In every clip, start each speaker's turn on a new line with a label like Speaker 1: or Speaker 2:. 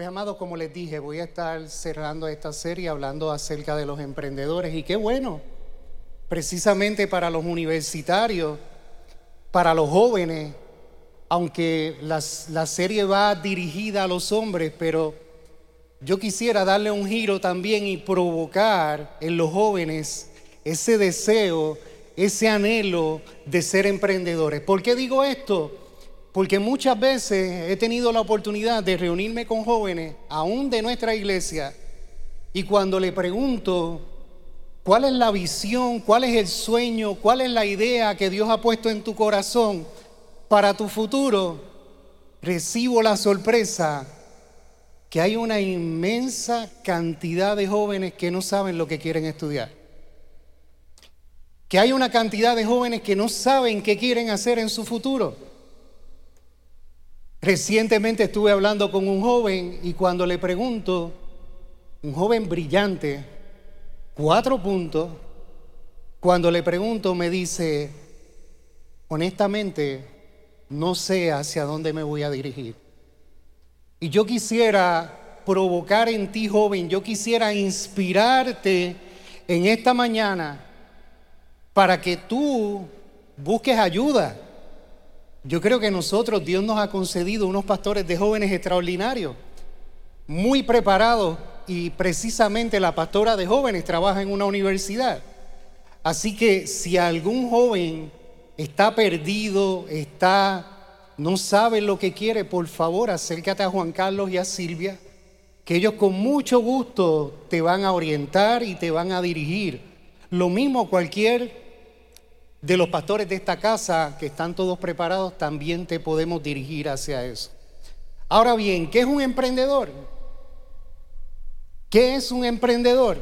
Speaker 1: Pues amados, como les dije, voy a estar cerrando esta serie hablando acerca de los emprendedores y qué bueno, precisamente para los universitarios, para los jóvenes, aunque la serie va dirigida a los hombres, pero yo quisiera darle un giro también y provocar en los jóvenes ese deseo, ese anhelo de ser emprendedores. ¿Por qué digo esto? Porque muchas veces he tenido la oportunidad de reunirme con jóvenes, aún de nuestra iglesia, y cuando le pregunto cuál es la visión, cuál es el sueño, cuál es la idea que Dios ha puesto en tu corazón para tu futuro, recibo la sorpresa que hay una inmensa cantidad de jóvenes que no saben lo que quieren estudiar. Que hay una cantidad de jóvenes que no saben qué quieren hacer en su futuro. Recientemente estuve hablando con un joven y cuando le pregunto, un joven brillante, cuatro puntos, cuando le pregunto me dice, honestamente, no sé hacia dónde me voy a dirigir. Y yo quisiera provocar en ti, joven, yo quisiera inspirarte en esta mañana para que tú busques ayuda. Yo creo que nosotros, Dios nos ha concedido unos pastores de jóvenes extraordinarios, muy preparados y precisamente la pastora de jóvenes trabaja en una universidad. Así que si algún joven está perdido, está no sabe lo que quiere, por favor acércate a Juan Carlos y a Silvia, que ellos con mucho gusto te van a orientar y te van a dirigir. Lo mismo cualquier de los pastores de esta casa, que están todos preparados, también te podemos dirigir hacia eso. Ahora bien, ¿qué es un emprendedor? ¿Qué es un emprendedor?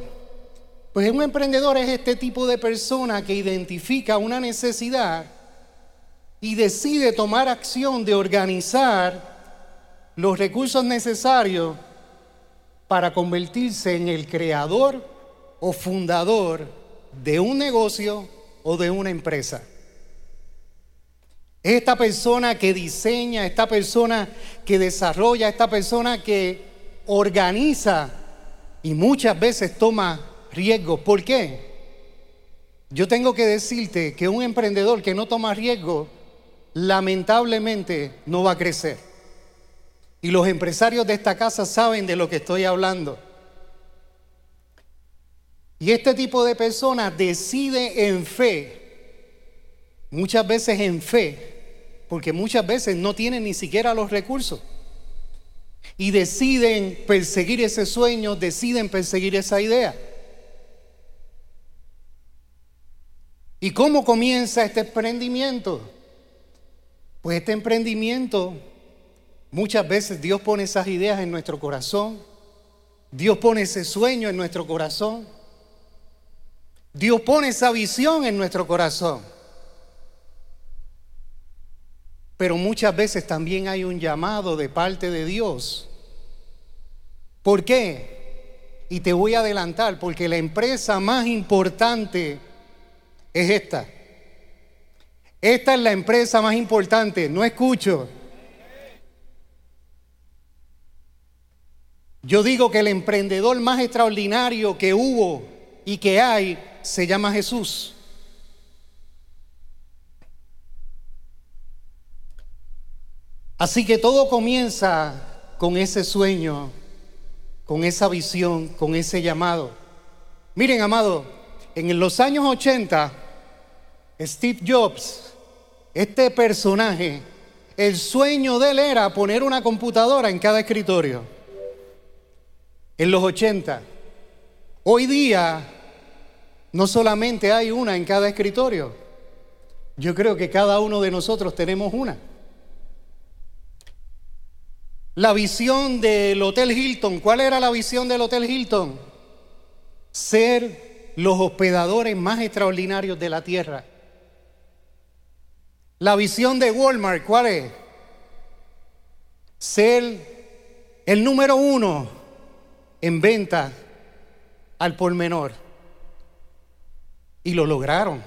Speaker 1: Pues un emprendedor es este tipo de persona que identifica una necesidad y decide tomar acción de organizar los recursos necesarios para convertirse en el creador o fundador de un negocio o de una empresa. Esta persona que diseña, esta persona que desarrolla, esta persona que organiza y muchas veces toma riesgos. ¿Por qué? Yo tengo que decirte que un emprendedor que no toma riesgos lamentablemente no va a crecer. Y los empresarios de esta casa saben de lo que estoy hablando. Y este tipo de personas decide en fe, muchas veces en fe, porque muchas veces no tienen ni siquiera los recursos. Y deciden perseguir ese sueño, deciden perseguir esa idea. ¿Y cómo comienza este emprendimiento? Pues este emprendimiento, muchas veces Dios pone esas ideas en nuestro corazón, Dios pone ese sueño en nuestro corazón, Dios pone esa visión en nuestro corazón. Pero muchas veces también hay un llamado de parte de Dios. ¿Por qué? Y te voy a adelantar, porque la empresa más importante es esta. Esta es la empresa más importante, no escucho. Yo digo que el emprendedor más extraordinario que hubo y que hay se llama Jesús. Así que todo comienza con ese sueño, con esa visión, con ese llamado. Miren, amado, en los años 80, Steve Jobs este personaje, el sueño de él era poner una computadora en cada escritorio. En los 80. Hoy día no solamente hay una en cada escritorio. Yo creo que cada uno de nosotros tenemos una. La visión del Hotel Hilton, ¿cuál era la visión del Hotel Hilton? Ser los hospedadores más extraordinarios de la tierra. La visión de Walmart, ¿cuál es? Ser el número uno en venta al por menor. Y lo lograron.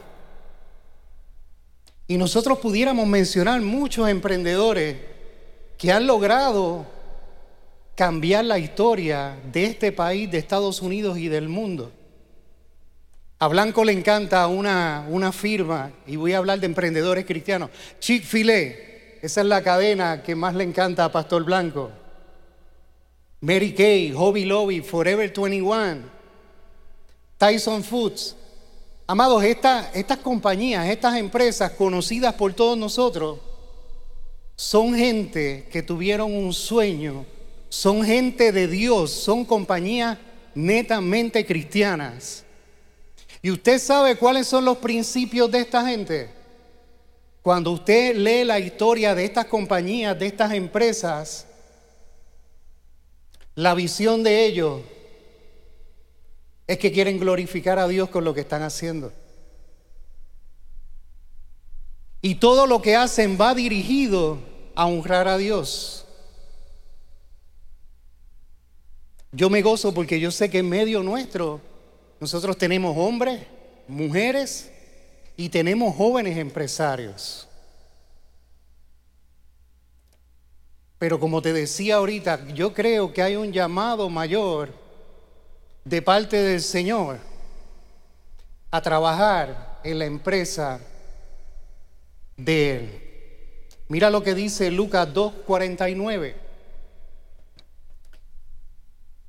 Speaker 1: Y nosotros pudiéramos mencionar muchos emprendedores que han logrado cambiar la historia de este país, de Estados Unidos y del mundo. A Blanco le encanta una, una firma, y voy a hablar de emprendedores cristianos. Chick-fil-A, esa es la cadena que más le encanta a Pastor Blanco. Mary Kay, Hobby Lobby, Forever 21, Tyson Foods. Amados, estas compañías, estas empresas conocidas por todos nosotros, son gente que tuvieron un sueño, son gente de Dios, son compañías netamente cristianas. ¿Y usted sabe cuáles son los principios de esta gente? Cuando usted lee la historia de estas compañías, de estas empresas, la visión de ellos es que quieren glorificar a Dios con lo que están haciendo. Y todo lo que hacen va dirigido a honrar a Dios. Yo me gozo porque yo sé que en medio nuestro nosotros tenemos hombres, mujeres y tenemos jóvenes empresarios. Pero como te decía ahorita, yo creo que hay un llamado mayor de parte del Señor a trabajar en la empresa de Él. Mira lo que dice Lucas 2.49.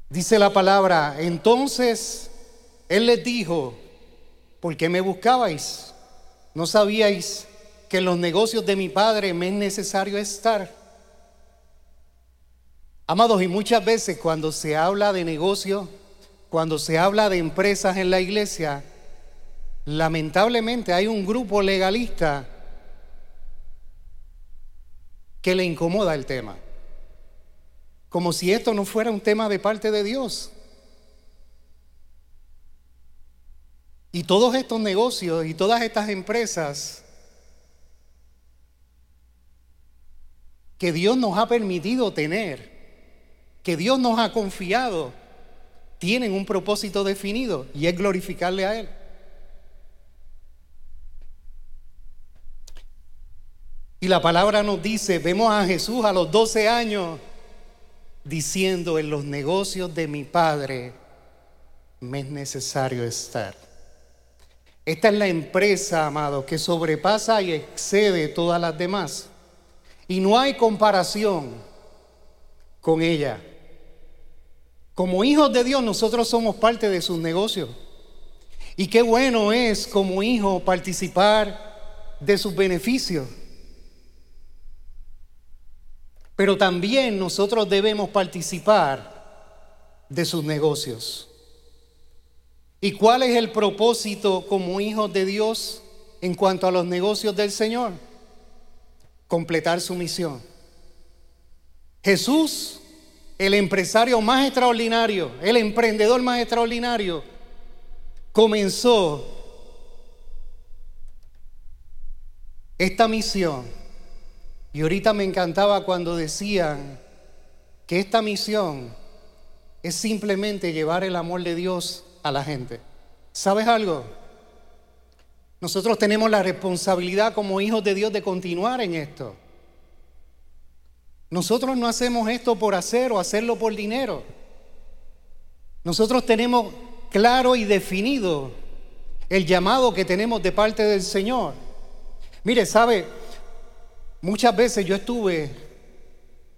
Speaker 1: Dice la palabra, entonces Él les dijo, ¿por qué me buscabais? ¿No sabíais que en los negocios de mi Padre me es necesario estar? Amados, y muchas veces cuando se habla de negocio, cuando se habla de empresas en la iglesia, lamentablemente hay un grupo legalista que le incomoda el tema. Como si esto no fuera un tema de parte de Dios. Y todos estos negocios y todas estas empresas que Dios nos ha permitido tener, que Dios nos ha confiado tienen un propósito definido y es glorificarle a Él. Y la palabra nos dice, vemos a Jesús a los 12 años diciendo, en los negocios de mi Padre me es necesario estar. Esta es la empresa, amado, que sobrepasa y excede todas las demás. Y no hay comparación con ella. Como hijos de Dios nosotros somos parte de sus negocios. Y qué bueno es como hijo participar de sus beneficios. Pero también nosotros debemos participar de sus negocios. ¿Y cuál es el propósito como hijos de Dios en cuanto a los negocios del Señor? Completar su misión. Jesús el empresario más extraordinario, el emprendedor más extraordinario, comenzó esta misión. Y ahorita me encantaba cuando decían que esta misión es simplemente llevar el amor de Dios a la gente. ¿Sabes algo? Nosotros tenemos la responsabilidad como hijos de Dios de continuar en esto. Nosotros no hacemos esto por hacer o hacerlo por dinero. Nosotros tenemos claro y definido el llamado que tenemos de parte del Señor. Mire, sabe, muchas veces yo estuve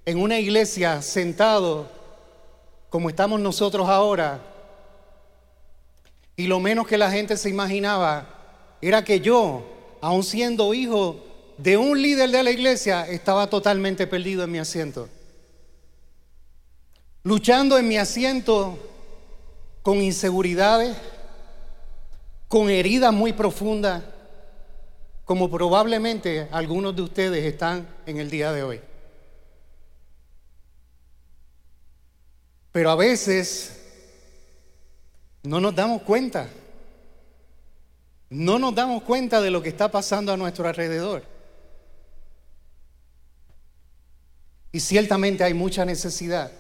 Speaker 1: en una iglesia sentado como estamos nosotros ahora y lo menos que la gente se imaginaba era que yo, aun siendo hijo de un líder de la iglesia estaba totalmente perdido en mi asiento. Luchando en mi asiento con inseguridades, con heridas muy profundas, como probablemente algunos de ustedes están en el día de hoy. Pero a veces no nos damos cuenta. No nos damos cuenta de lo que está pasando a nuestro alrededor. Y ciertamente hay mucha necesidad.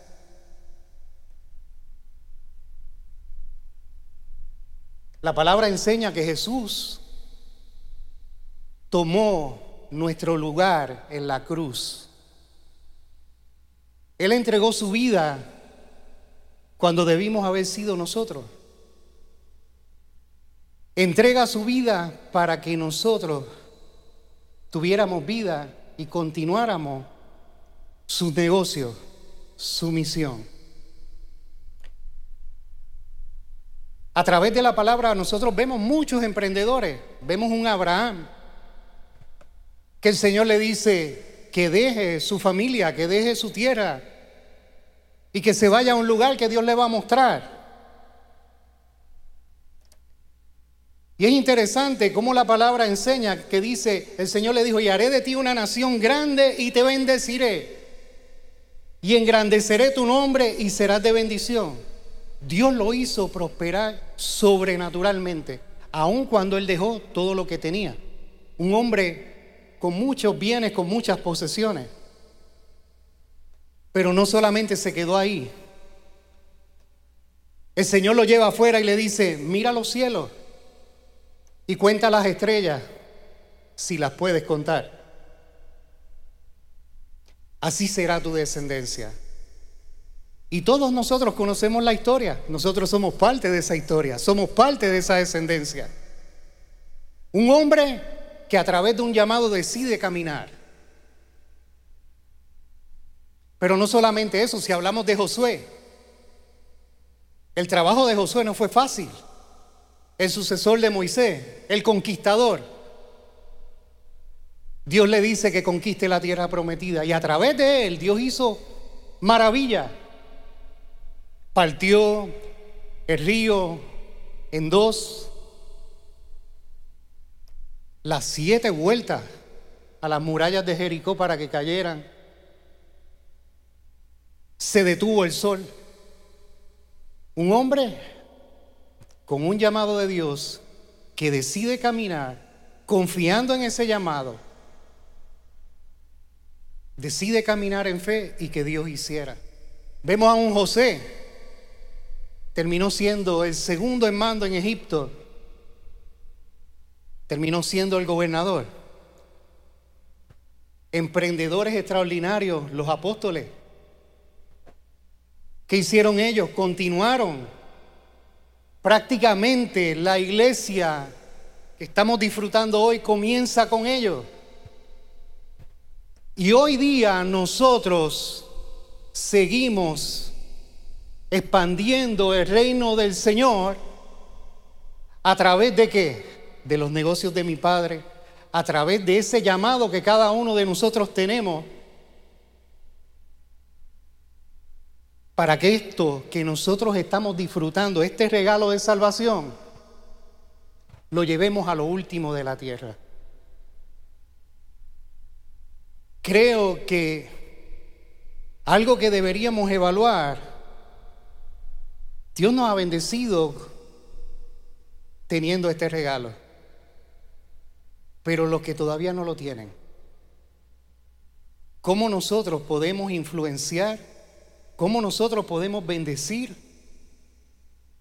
Speaker 1: La palabra enseña que Jesús tomó nuestro lugar en la cruz. Él entregó su vida cuando debimos haber sido nosotros. Entrega su vida para que nosotros tuviéramos vida y continuáramos su negocio, su misión. A través de la palabra nosotros vemos muchos emprendedores. Vemos un Abraham que el Señor le dice que deje su familia, que deje su tierra y que se vaya a un lugar que Dios le va a mostrar. Y es interesante cómo la palabra enseña que dice, el Señor le dijo, y haré de ti una nación grande y te bendeciré. Y engrandeceré tu nombre y serás de bendición. Dios lo hizo prosperar sobrenaturalmente, aun cuando él dejó todo lo que tenía. Un hombre con muchos bienes, con muchas posesiones. Pero no solamente se quedó ahí. El Señor lo lleva afuera y le dice, mira los cielos y cuenta las estrellas si las puedes contar. Así será tu descendencia. Y todos nosotros conocemos la historia. Nosotros somos parte de esa historia. Somos parte de esa descendencia. Un hombre que a través de un llamado decide caminar. Pero no solamente eso, si hablamos de Josué, el trabajo de Josué no fue fácil. El sucesor de Moisés, el conquistador. Dios le dice que conquiste la tierra prometida y a través de él Dios hizo maravilla partió el río en dos, las siete vueltas a las murallas de Jericó para que cayeran. Se detuvo el sol. Un hombre con un llamado de Dios que decide caminar confiando en ese llamado, decide caminar en fe y que Dios hiciera. Vemos a un José terminó siendo el segundo en mando en Egipto, terminó siendo el gobernador. Emprendedores extraordinarios, los apóstoles. ¿Qué hicieron ellos? Continuaron. Prácticamente la iglesia que estamos disfrutando hoy comienza con ellos. Y hoy día nosotros seguimos expandiendo el reino del Señor a través de qué? De los negocios de mi Padre, a través de ese llamado que cada uno de nosotros tenemos para que esto que nosotros estamos disfrutando, este regalo de salvación, lo llevemos a lo último de la tierra. Creo que algo que deberíamos evaluar Dios nos ha bendecido teniendo este regalo. Pero los que todavía no lo tienen, ¿cómo nosotros podemos influenciar? ¿Cómo nosotros podemos bendecir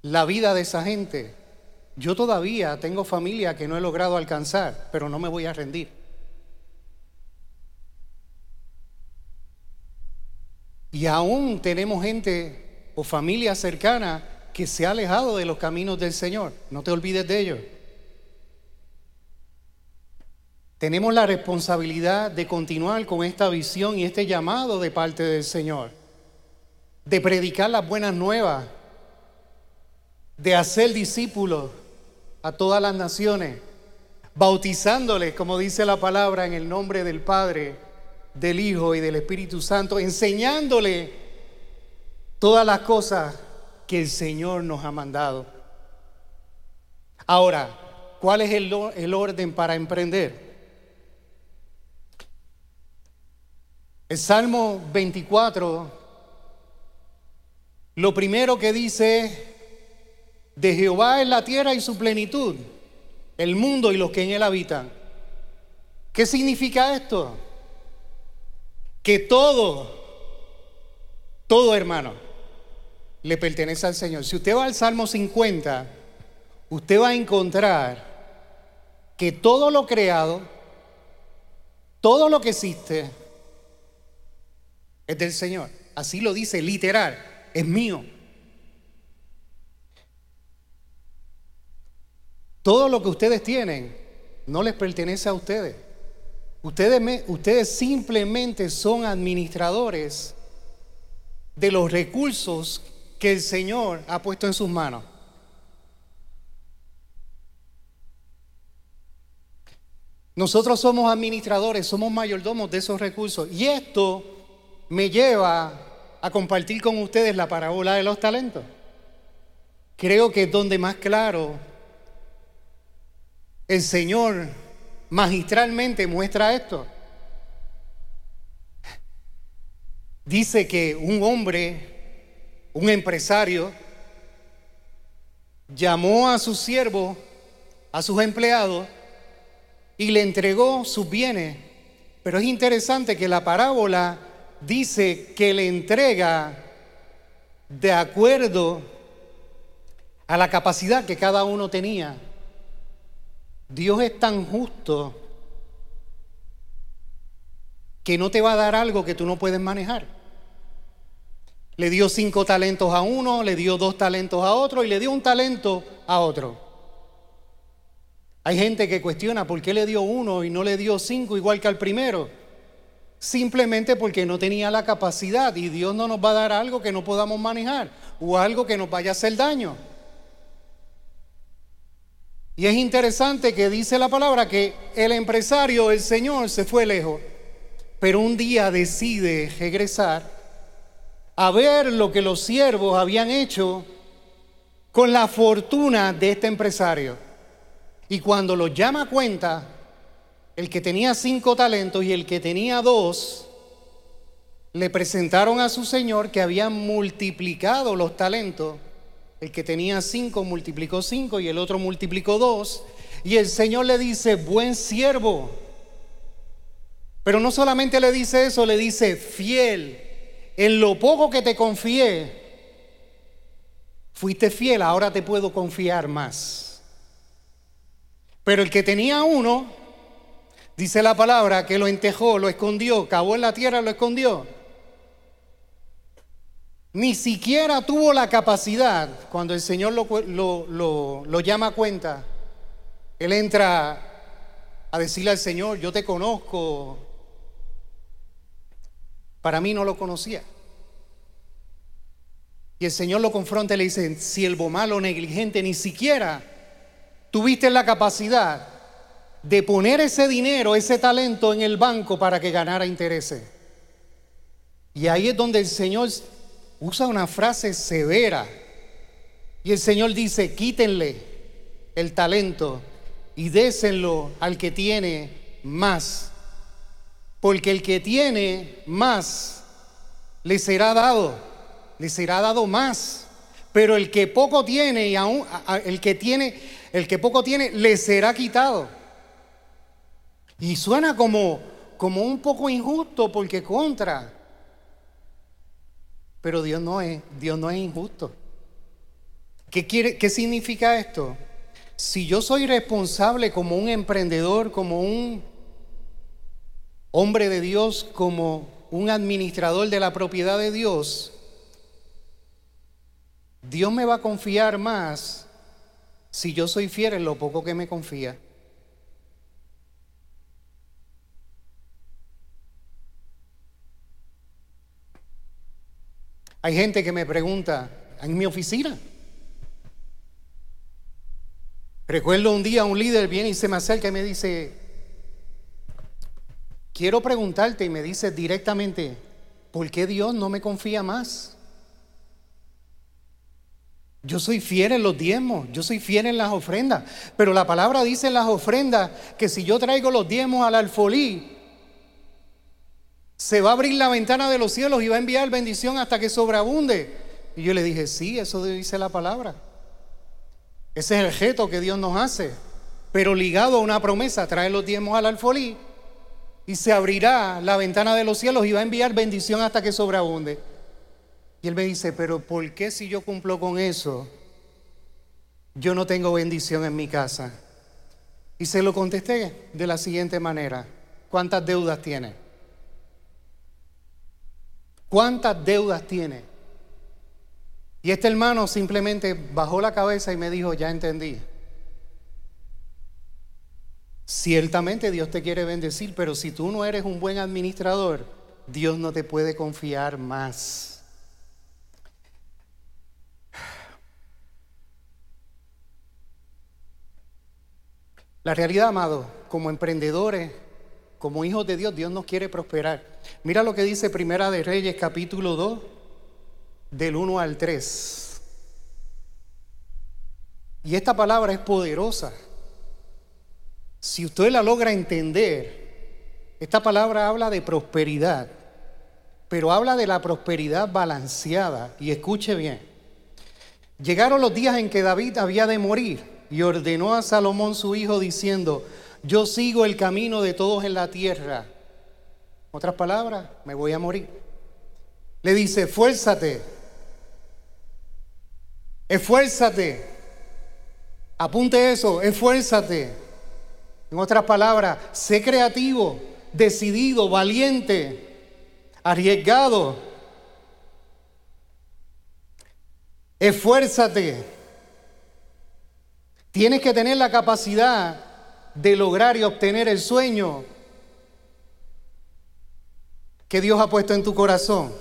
Speaker 1: la vida de esa gente? Yo todavía tengo familia que no he logrado alcanzar, pero no me voy a rendir. Y aún tenemos gente o familia cercana que se ha alejado de los caminos del Señor. No te olvides de ello. Tenemos la responsabilidad de continuar con esta visión y este llamado de parte del Señor, de predicar las buenas nuevas, de hacer discípulos a todas las naciones, bautizándoles, como dice la palabra, en el nombre del Padre, del Hijo y del Espíritu Santo, enseñándole todas las cosas que el Señor nos ha mandado. Ahora, ¿cuál es el, el orden para emprender? El Salmo 24, lo primero que dice, de Jehová es la tierra y su plenitud, el mundo y los que en él habitan. ¿Qué significa esto? Que todo, todo hermano, le pertenece al Señor. Si usted va al Salmo 50, usted va a encontrar que todo lo creado, todo lo que existe, es del Señor. así lo dice literal, es mío. Todo lo que ustedes tienen no les pertenece a ustedes. Ustedes, simplemente son administradores de los recursos que el Señor ha puesto en sus manos. Nosotros somos administradores, somos mayordomos de esos recursos. Y esto me lleva a compartir con ustedes la parábola de los talentos. Creo que es donde más claro el Señor magistralmente muestra esto. Dice que un hombre, un empresario, llamó a sus siervos, a sus empleados, y le entregó sus bienes. Pero es interesante que la parábola dice que le entrega de acuerdo a la capacidad que cada uno tenía. Dios es tan justo que no te va a dar algo que tú no puedes manejar. Le dio cinco talentos a uno, le dio dos talentos a otro y le dio un talento a otro. Hay gente que cuestiona por qué le dio uno y no le dio cinco igual que al primero. Simplemente porque no tenía la capacidad y Dios no nos va a dar algo que no podamos manejar o algo que nos vaya a hacer daño. Y es interesante que dice la palabra que el empresario, el Señor, se fue lejos, pero un día decide regresar a ver lo que los siervos habían hecho con la fortuna de este empresario. Y cuando los llama a cuenta, el que tenía cinco talentos y el que tenía dos, le presentaron a su señor que habían multiplicado los talentos el que tenía cinco multiplicó cinco y el otro multiplicó dos. Y el Señor le dice, buen siervo. Pero no solamente le dice eso, le dice, fiel. En lo poco que te confié, fuiste fiel, ahora te puedo confiar más. Pero el que tenía uno, dice la palabra, que lo entejó, lo escondió, cavó en la tierra, lo escondió ni siquiera tuvo la capacidad, cuando el Señor lo, llama a cuenta, él entra a decirle al Señor, yo te conozco. Para mí no lo conocía. Y el Señor lo confronta y le dice, siervo malo, negligente, ni siquiera tuviste la capacidad de poner ese dinero, ese talento en el banco para que ganara intereses. Y ahí es donde el Señor usa una frase severa. Y el Señor dice, quítenle el talento y désenlo al que tiene más. Porque el que tiene más le será dado, le será dado más. Pero el que poco tiene y aún el que tiene, el que poco tiene le será quitado. Y suena como como un poco injusto porque contra pero Dios no es, Dios no es injusto. ¿Qué, quiere, ¿Qué significa esto? Si yo soy responsable como un emprendedor, como un hombre de Dios, como un administrador de la propiedad de Dios, Dios me va a confiar más si yo soy fiel en lo poco que me confía. Hay gente que me pregunta en mi oficina. Recuerdo un día un líder viene y se me acerca y me dice, quiero preguntarte y me dice directamente, ¿por qué Dios no me confía más? Yo soy fiel en los diezmos, yo soy fiel en las ofrendas, pero la palabra dice en las ofrendas que si yo traigo los diezmos al alfolí, se va a abrir la ventana de los cielos y va a enviar bendición hasta que sobreabunde. Y yo le dije, sí, eso dice la palabra. Ese es el gesto que Dios nos hace. Pero ligado a una promesa, trae los diezmos al alfolí y se abrirá la ventana de los cielos y va a enviar bendición hasta que sobreabunde. Y él me dice, pero ¿por qué si yo cumplo con eso, yo no tengo bendición en mi casa? Y se lo contesté de la siguiente manera. ¿Cuántas deudas tiene? ¿Cuántas deudas tiene? Y este hermano simplemente bajó la cabeza y me dijo, ya entendí. Ciertamente Dios te quiere bendecir, pero si tú no eres un buen administrador, Dios no te puede confiar más. La realidad, amado, como emprendedores, como hijos de Dios, Dios nos quiere prosperar. Mira lo que dice Primera de Reyes capítulo 2, del 1 al 3. Y esta palabra es poderosa. Si usted la logra entender, esta palabra habla de prosperidad, pero habla de la prosperidad balanceada. Y escuche bien. Llegaron los días en que David había de morir y ordenó a Salomón su hijo diciendo, yo sigo el camino de todos en la tierra. Otras palabras, me voy a morir. Le dice, esfuérzate, esfuérzate, apunte eso, esfuérzate. En otras palabras, sé creativo, decidido, valiente, arriesgado. Esfuérzate. Tienes que tener la capacidad de lograr y obtener el sueño que Dios ha puesto en tu corazón.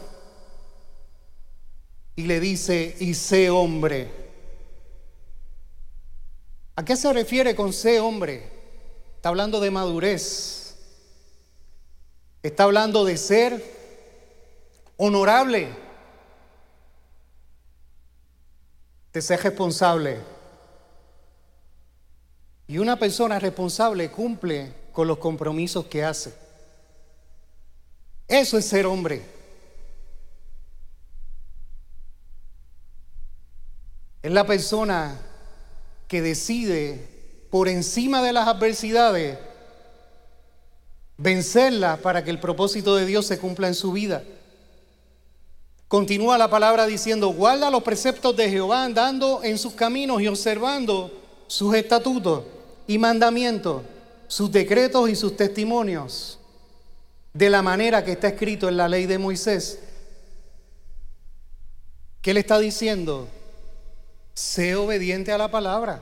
Speaker 1: Y le dice, y sé hombre. ¿A qué se refiere con sé hombre? Está hablando de madurez. Está hablando de ser honorable. De ser responsable. Y una persona responsable cumple con los compromisos que hace. Eso es ser hombre. Es la persona que decide por encima de las adversidades vencerlas para que el propósito de Dios se cumpla en su vida. Continúa la palabra diciendo, guarda los preceptos de Jehová andando en sus caminos y observando sus estatutos y mandamientos, sus decretos y sus testimonios, de la manera que está escrito en la ley de Moisés. ¿Qué le está diciendo? Sé obediente a la palabra.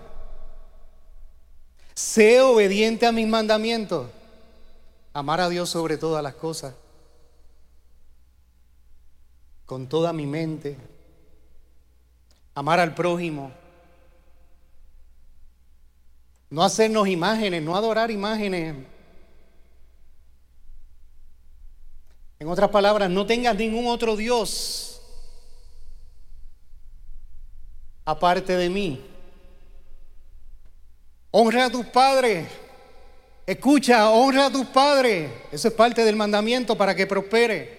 Speaker 1: Sé obediente a mis mandamientos. Amar a Dios sobre todas las cosas. Con toda mi mente. Amar al prójimo no hacernos imágenes, no adorar imágenes. En otras palabras, no tengas ningún otro Dios aparte de mí. Honra a tus padres. Escucha, honra a tus padres. Eso es parte del mandamiento para que prospere.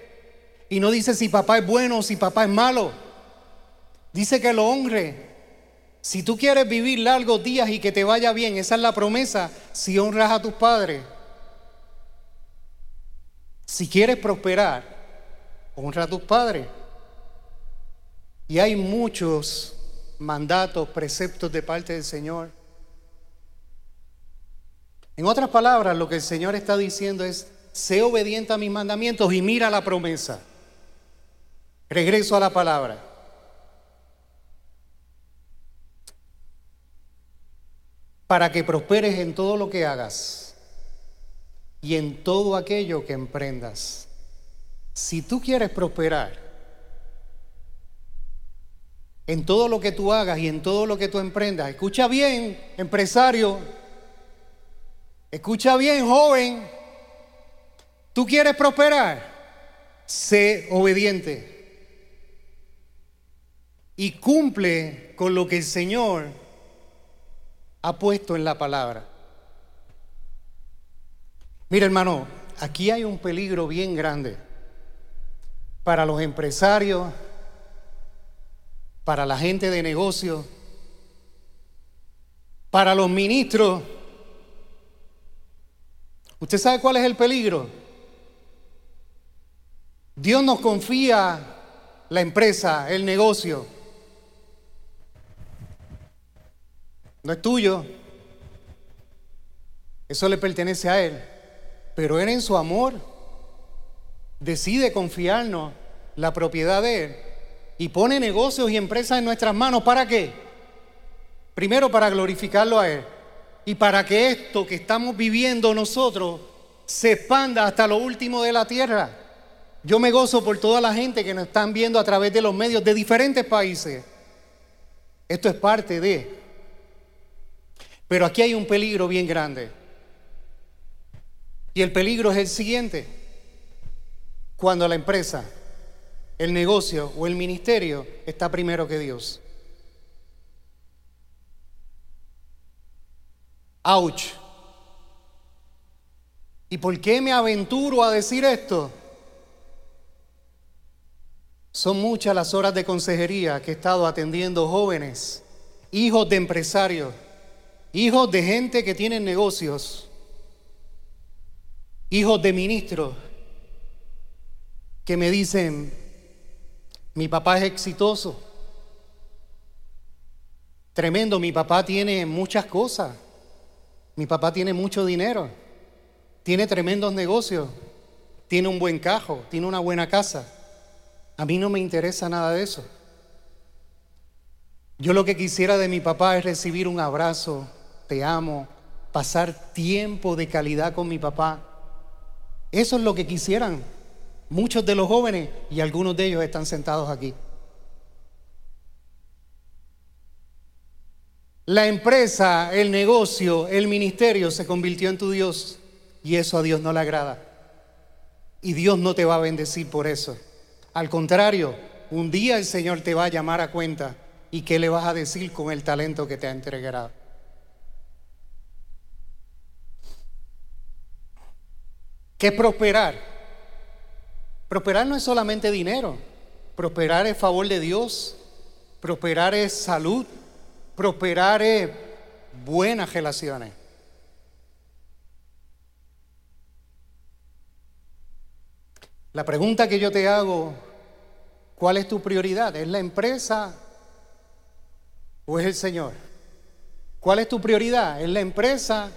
Speaker 1: Y no dice si papá es bueno o si papá es malo. Dice que lo honre. Si tú quieres vivir largos días y que te vaya bien, esa es la promesa, si honras a tus padres. Si quieres prosperar, honra a tus padres. Y hay muchos mandatos, preceptos de parte del Señor. En otras palabras, lo que el Señor está diciendo es, sé obediente a mis mandamientos y mira la promesa. Regreso a la palabra. Para que prosperes en todo lo que hagas y en todo aquello que emprendas. Si tú quieres prosperar en todo lo que tú hagas y en todo lo que tú emprendas, escucha bien, empresario, escucha bien, joven, tú quieres prosperar, sé obediente y cumple con lo que el Señor ha puesto en la palabra. Mira hermano, aquí hay un peligro bien grande para los empresarios, para la gente de negocio, para los ministros. ¿Usted sabe cuál es el peligro? Dios nos confía la empresa, el negocio. No es tuyo. Eso le pertenece a Él. Pero Él en su amor decide confiarnos la propiedad de Él y pone negocios y empresas en nuestras manos. ¿Para qué? Primero para glorificarlo a Él y para que esto que estamos viviendo nosotros se expanda hasta lo último de la tierra. Yo me gozo por toda la gente que nos están viendo a través de los medios de diferentes países. Esto es parte de. Pero aquí hay un peligro bien grande. Y el peligro es el siguiente. Cuando la empresa, el negocio o el ministerio está primero que Dios. ¡Auch! ¿Y por qué me aventuro a decir esto? Son muchas las horas de consejería que he estado atendiendo jóvenes, hijos de empresarios, hijos de gente que tienen negocios, hijos de ministros, que me dicen, mi papá es exitoso, tremendo, mi papá tiene muchas cosas, mi papá tiene mucho dinero, tiene tremendos negocios, tiene un buen cajo, tiene una buena casa. A mí no me interesa nada de eso. Yo lo que quisiera de mi papá es recibir un abrazo, te amo, pasar tiempo de calidad con mi papá. Eso es lo que quisieran muchos de los jóvenes y algunos de ellos están sentados aquí. La empresa, el negocio, el ministerio se convirtió en tu Dios y eso a Dios no le agrada. Y Dios no te va a bendecir por eso. Al contrario, un día el Señor te va a llamar a cuenta y qué le vas a decir con el talento que te ha entregado. ¿Qué prosperar? Prosperar no es solamente dinero, prosperar es favor de Dios, prosperar es salud, prosperar es buenas relaciones. La pregunta que yo te hago, ¿cuál es tu prioridad? ¿Es la empresa o es el Señor? ¿Cuál es tu prioridad? ¿Es la empresa,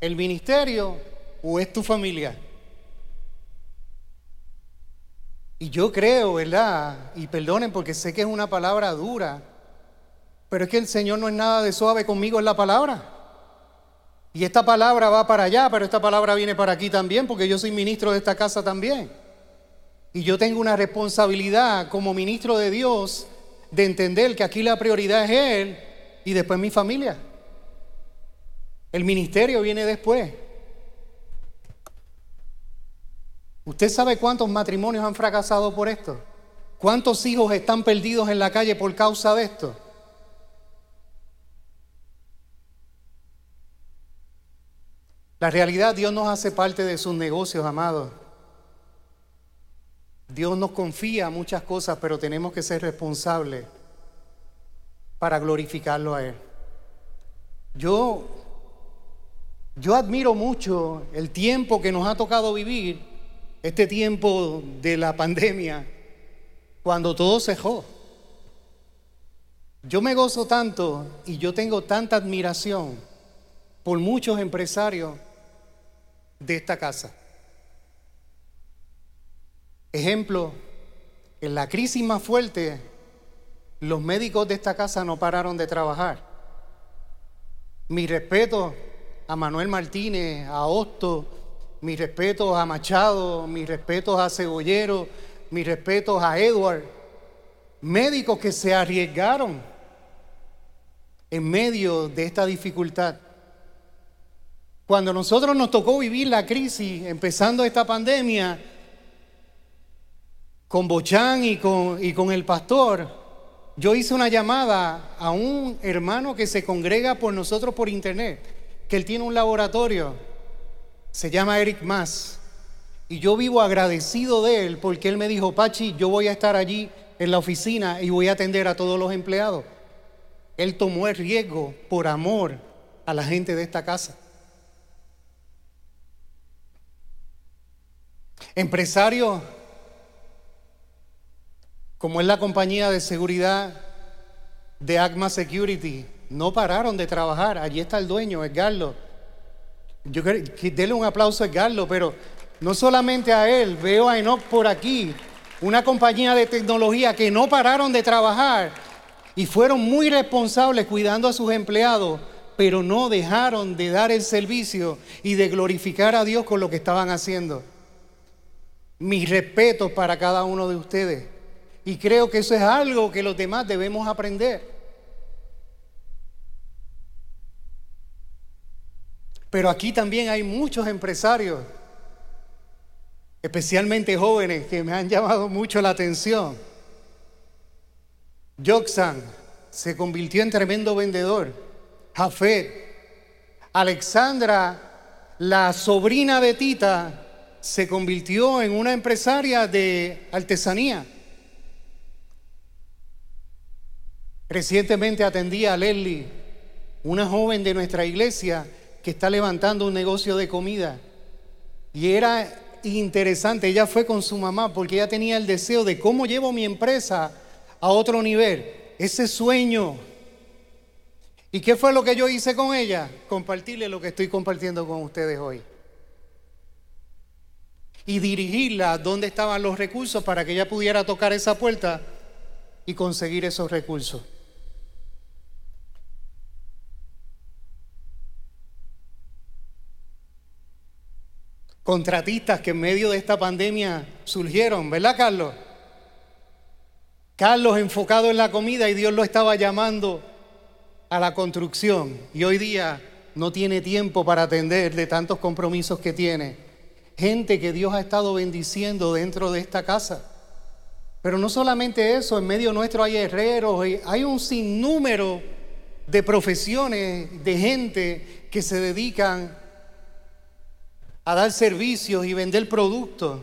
Speaker 1: el ministerio o es tu familia? Y yo creo, ¿verdad? Y perdonen porque sé que es una palabra dura, pero es que el Señor no es nada de suave conmigo en la palabra. Y esta palabra va para allá, pero esta palabra viene para aquí también, porque yo soy ministro de esta casa también. Y yo tengo una responsabilidad como ministro de Dios de entender que aquí la prioridad es Él y después mi familia. El ministerio viene después. ¿Usted sabe cuántos matrimonios han fracasado por esto? ¿Cuántos hijos están perdidos en la calle por causa de esto? La realidad, Dios nos hace parte de sus negocios, amados. Dios nos confía muchas cosas, pero tenemos que ser responsables para glorificarlo a Él. Yo, yo admiro mucho el tiempo que nos ha tocado vivir, este tiempo de la pandemia, cuando todo cejó. Yo me gozo tanto y yo tengo tanta admiración por muchos empresarios de esta casa. Ejemplo, en la crisis más fuerte, los médicos de esta casa no pararon de trabajar. Mi respeto a Manuel Martínez, a Hosto, mis respetos a Machado, mis respetos a Cebollero, mis respetos a Edward. Médicos que se arriesgaron en medio de esta dificultad. Cuando nosotros nos tocó vivir la crisis, empezando esta pandemia, con Bochán y con, y con el pastor, yo hice una llamada a un hermano que se congrega por nosotros por internet, que él tiene un laboratorio, se llama Eric Mas, y yo vivo agradecido de él porque él me dijo, Pachi, yo voy a estar allí en la oficina y voy a atender a todos los empleados. Él tomó el riesgo por amor a la gente de esta casa. Empresario como es la compañía de seguridad de Agma Security, no pararon de trabajar. Allí está el dueño, Edgardo. Yo que dele un aplauso a Edgardo, pero no solamente a él, veo a Enoch por aquí. una compañía de tecnología que no pararon de trabajar y fueron muy responsables cuidando a sus empleados, pero no dejaron de dar el servicio y de glorificar a Dios con lo que estaban haciendo. Mis respetos para cada uno de ustedes. Y creo que eso es algo que los demás debemos aprender. Pero aquí también hay muchos empresarios, especialmente jóvenes, que me han llamado mucho la atención. Joxan se convirtió en tremendo vendedor. Jafet. Alexandra, la sobrina de Tita, se convirtió en una empresaria de artesanía. Recientemente atendía a Leslie, una joven de nuestra iglesia que está levantando un negocio de comida. Y era interesante, ella fue con su mamá porque ella tenía el deseo de cómo llevo mi empresa a otro nivel. Ese sueño. ¿Y qué fue lo que yo hice con ella? Compartirle lo que estoy compartiendo con ustedes hoy. Y dirigirla donde estaban los recursos para que ella pudiera tocar esa puerta y conseguir esos recursos. Contratistas que en medio de esta pandemia surgieron, ¿verdad, Carlos? Carlos enfocado en la comida y Dios lo estaba llamando a la construcción y hoy día no tiene tiempo para atender de tantos compromisos que tiene. Gente que Dios ha estado bendiciendo dentro de esta casa. Pero no solamente eso, en medio nuestro hay herreros, hay un sinnúmero de profesiones, de gente que se dedican a dar servicios y vender productos.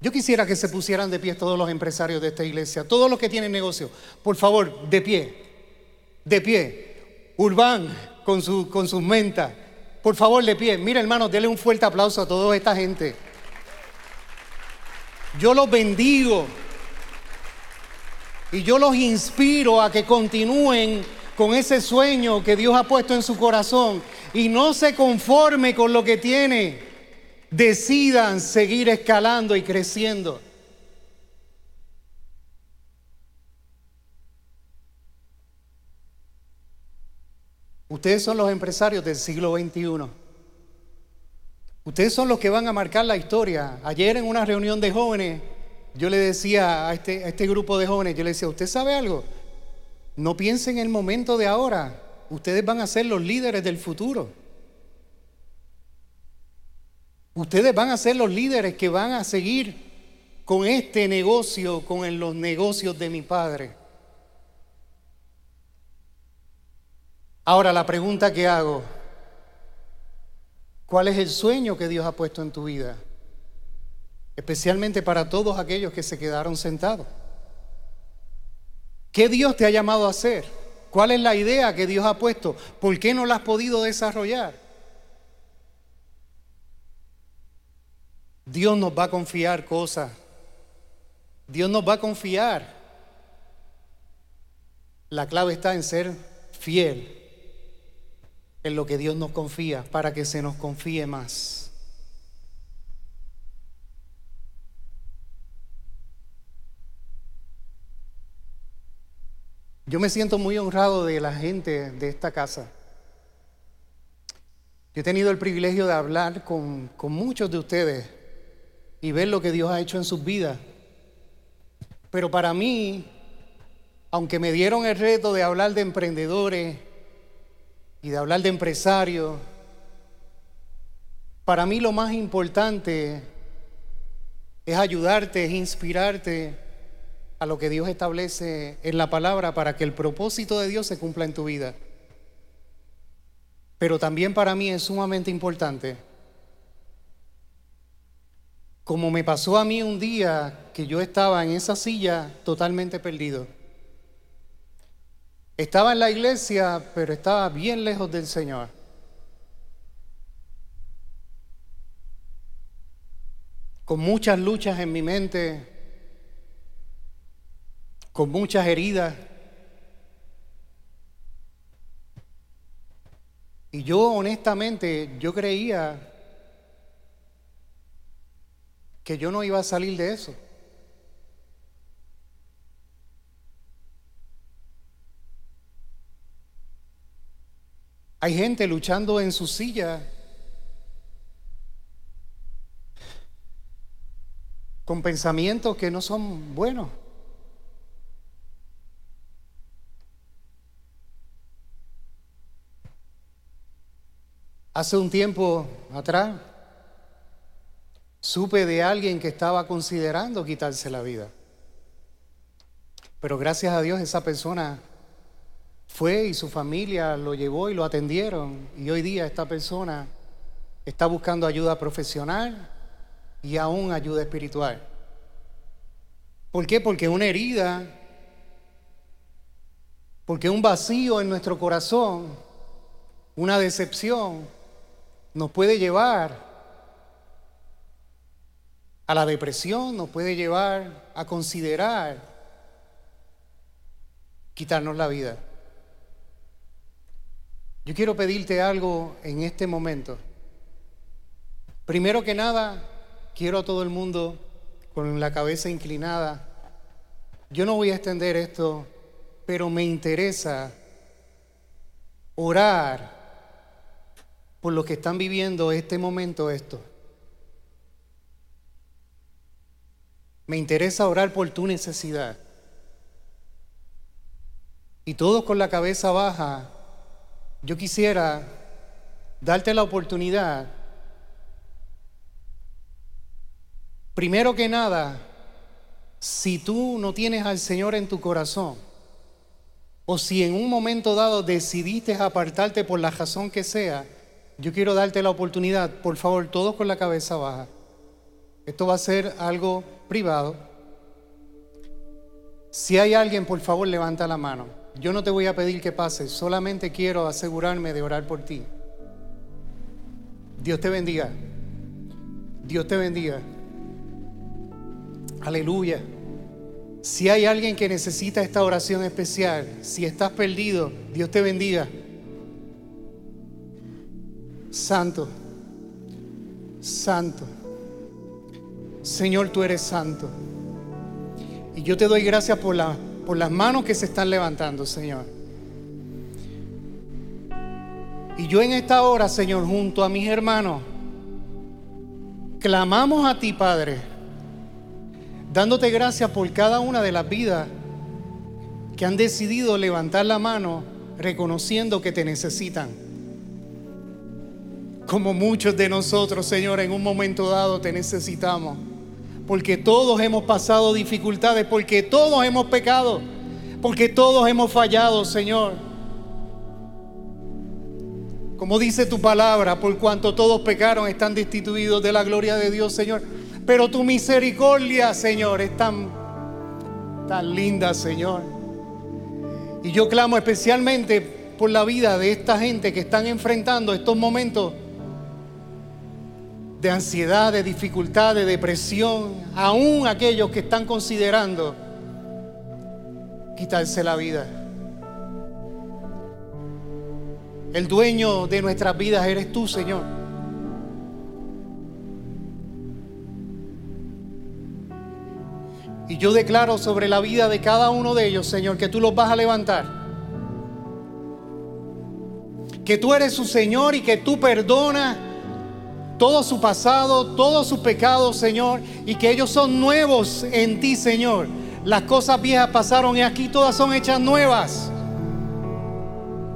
Speaker 1: Yo quisiera que se pusieran de pie todos los empresarios de esta iglesia, todos los que tienen negocio. Por favor, de pie, de pie. Urbán con, su, con sus mentas. Por favor, de pie. Mira, hermanos, denle un fuerte aplauso a toda esta gente. Yo los bendigo y yo los inspiro a que continúen con ese sueño que Dios ha puesto en su corazón y no se conforme con lo que tiene decidan seguir escalando y creciendo. Ustedes son los empresarios del siglo XXI. Ustedes son los que van a marcar la historia. Ayer en una reunión de jóvenes, yo le decía a este, a este grupo de jóvenes, yo le decía, ¿usted sabe algo? No piensen en el momento de ahora. Ustedes van a ser los líderes del futuro. Ustedes van a ser los líderes que van a seguir con este negocio, con los negocios de mi Padre. Ahora la pregunta que hago, ¿cuál es el sueño que Dios ha puesto en tu vida? Especialmente para todos aquellos que se quedaron sentados. ¿Qué Dios te ha llamado a hacer? ¿Cuál es la idea que Dios ha puesto? ¿Por qué no la has podido desarrollar? Dios nos va a confiar cosas. Dios nos va a confiar. La clave está en ser fiel en lo que Dios nos confía para que se nos confíe más. Yo me siento muy honrado de la gente de esta casa. Yo he tenido el privilegio de hablar con, con muchos de ustedes y ver lo que Dios ha hecho en sus vidas. Pero para mí, aunque me dieron el reto de hablar de emprendedores y de hablar de empresarios, para mí lo más importante es ayudarte, es inspirarte a lo que Dios establece en la palabra para que el propósito de Dios se cumpla en tu vida. Pero también para mí es sumamente importante como me pasó a mí un día que yo estaba en esa silla totalmente perdido. Estaba en la iglesia, pero estaba bien lejos del Señor. Con muchas luchas en mi mente, con muchas heridas. Y yo honestamente, yo creía que yo no iba a salir de eso. Hay gente luchando en su silla con pensamientos que no son buenos. Hace un tiempo atrás supe de alguien que estaba considerando quitarse la vida. Pero gracias a Dios esa persona fue y su familia lo llevó y lo atendieron. Y hoy día esta persona está buscando ayuda profesional y aún ayuda espiritual. ¿Por qué? Porque una herida, porque un vacío en nuestro corazón, una decepción, nos puede llevar a la depresión, nos puede llevar a considerar quitarnos la vida. Yo quiero pedirte algo en este momento. Primero que nada, quiero a todo el mundo con la cabeza inclinada. Yo no voy a extender esto, pero me interesa orar por los que están viviendo este momento esto. Me interesa orar por tu necesidad. Y todos con la cabeza baja, yo quisiera darte la oportunidad Primero que nada, si tú no tienes al Señor en tu corazón, o si en un momento dado decidiste apartarte por la razón que sea, yo quiero darte la oportunidad, por favor, todos con la cabeza baja. Esto va a ser algo privado. Si hay alguien, por favor, levanta la mano. Yo no te voy a pedir que pases, solamente quiero asegurarme de orar por ti. Dios te bendiga. Dios te bendiga. Aleluya. Si hay alguien que necesita esta oración especial, si estás perdido, Dios te bendiga. Santo, santo. Señor, tú eres santo. Y yo te doy gracias por, por las manos que se están levantando, Señor. Y yo en esta hora, Señor, junto a mis hermanos, clamamos a ti, Padre dándote gracias por cada una de las vidas que han decidido levantar la mano reconociendo que te necesitan. Como muchos de nosotros, Señor, en un momento dado te necesitamos. Porque todos hemos pasado dificultades, porque todos hemos pecado, porque todos hemos fallado, Señor. Como dice tu palabra, por cuanto todos pecaron, están destituidos de la gloria de Dios, Señor. Pero tu misericordia, Señor, es tan, tan linda, Señor. Y yo clamo especialmente por la vida de esta gente que están enfrentando estos momentos de ansiedad, de dificultad, de depresión, aún aquellos que están considerando quitarse la vida. El dueño de nuestras vidas eres tú, Señor. Y yo declaro sobre la vida de cada uno de ellos, Señor, que tú los vas a levantar. Que tú eres su Señor y que tú perdonas todo su pasado, todos sus pecados, Señor, y que ellos son nuevos en ti, Señor. Las cosas viejas pasaron y aquí todas son hechas nuevas.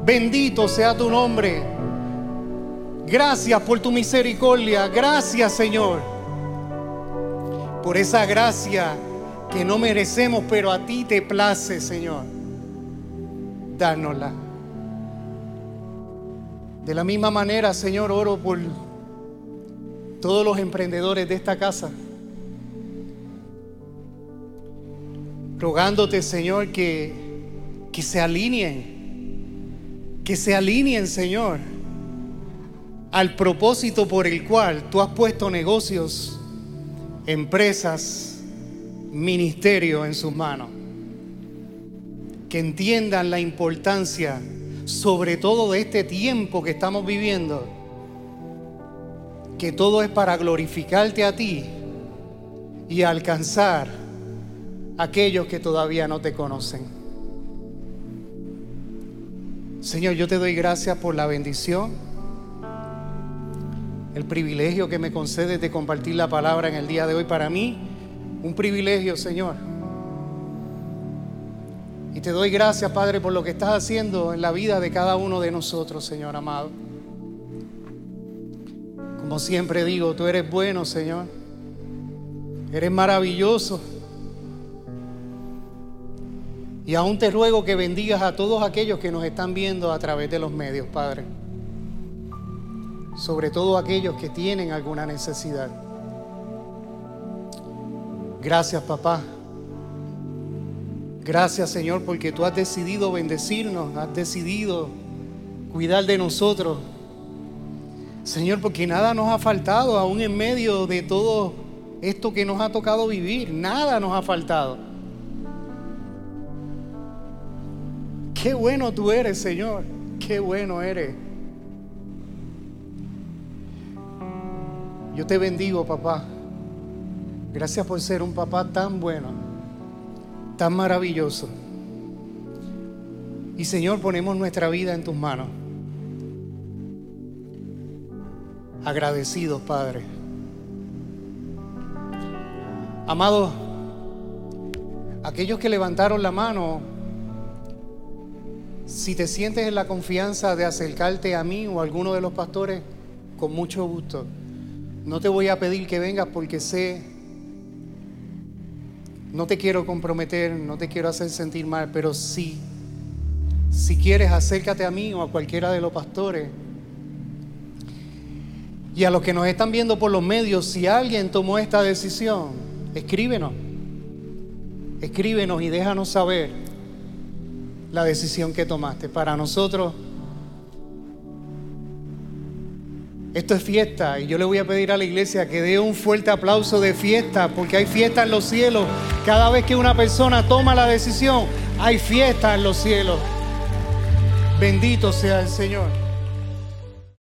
Speaker 1: Bendito sea tu nombre. Gracias por tu misericordia. Gracias, Señor, por esa gracia que no merecemos, pero a ti te place, Señor. Dárnosla. De la misma manera, Señor, oro por todos los emprendedores de esta casa. Rogándote, Señor, que, que se alineen, que se alineen, Señor, al propósito por el cual tú has puesto negocios, empresas, ministerio en sus manos. Que entiendan la importancia, sobre todo de este tiempo que estamos viviendo, que todo es para glorificarte a ti y alcanzar a aquellos que todavía no te conocen. Señor, yo te doy gracias por la bendición, el privilegio que me concedes de compartir la palabra en el día de hoy. Para mí, un privilegio, Señor. Y te doy gracias, Padre, por lo que estás haciendo en la vida de cada uno de nosotros, Señor amado. Como siempre digo, tú eres bueno, Señor. Eres maravilloso. Y aún te ruego que bendigas a todos aquellos que nos están viendo a través de los medios, Padre. Sobre todo aquellos que tienen alguna necesidad. Gracias, papá. Gracias, Señor, porque tú has decidido bendecirnos, has decidido cuidar de nosotros. Señor, porque nada nos ha faltado, aún en medio de todo esto que nos ha tocado vivir, nada nos ha faltado. Qué bueno tú eres, Señor, qué bueno eres. Yo te bendigo, papá. Gracias por ser un papá tan bueno, tan maravilloso. Y Señor, ponemos nuestra vida en tus manos. Agradecidos, Padre. Amados, aquellos que levantaron la mano, si te sientes en la confianza de acercarte a mí o a alguno de los pastores, con mucho gusto. No te voy a pedir que vengas porque sé, no te quiero comprometer, no te quiero hacer sentir mal, pero sí, si quieres, acércate a mí o a cualquiera de los pastores y a los que nos están viendo por los medios, si alguien tomó esta decisión, escríbenos. Escríbenos y déjanos saber la decisión que tomaste. Para nosotros, esto es fiesta y yo le voy a pedir a la iglesia que dé un fuerte aplauso de fiesta, porque hay fiesta en los cielos. Cada vez que una persona toma la decisión, hay fiesta en los cielos. Bendito sea el Señor.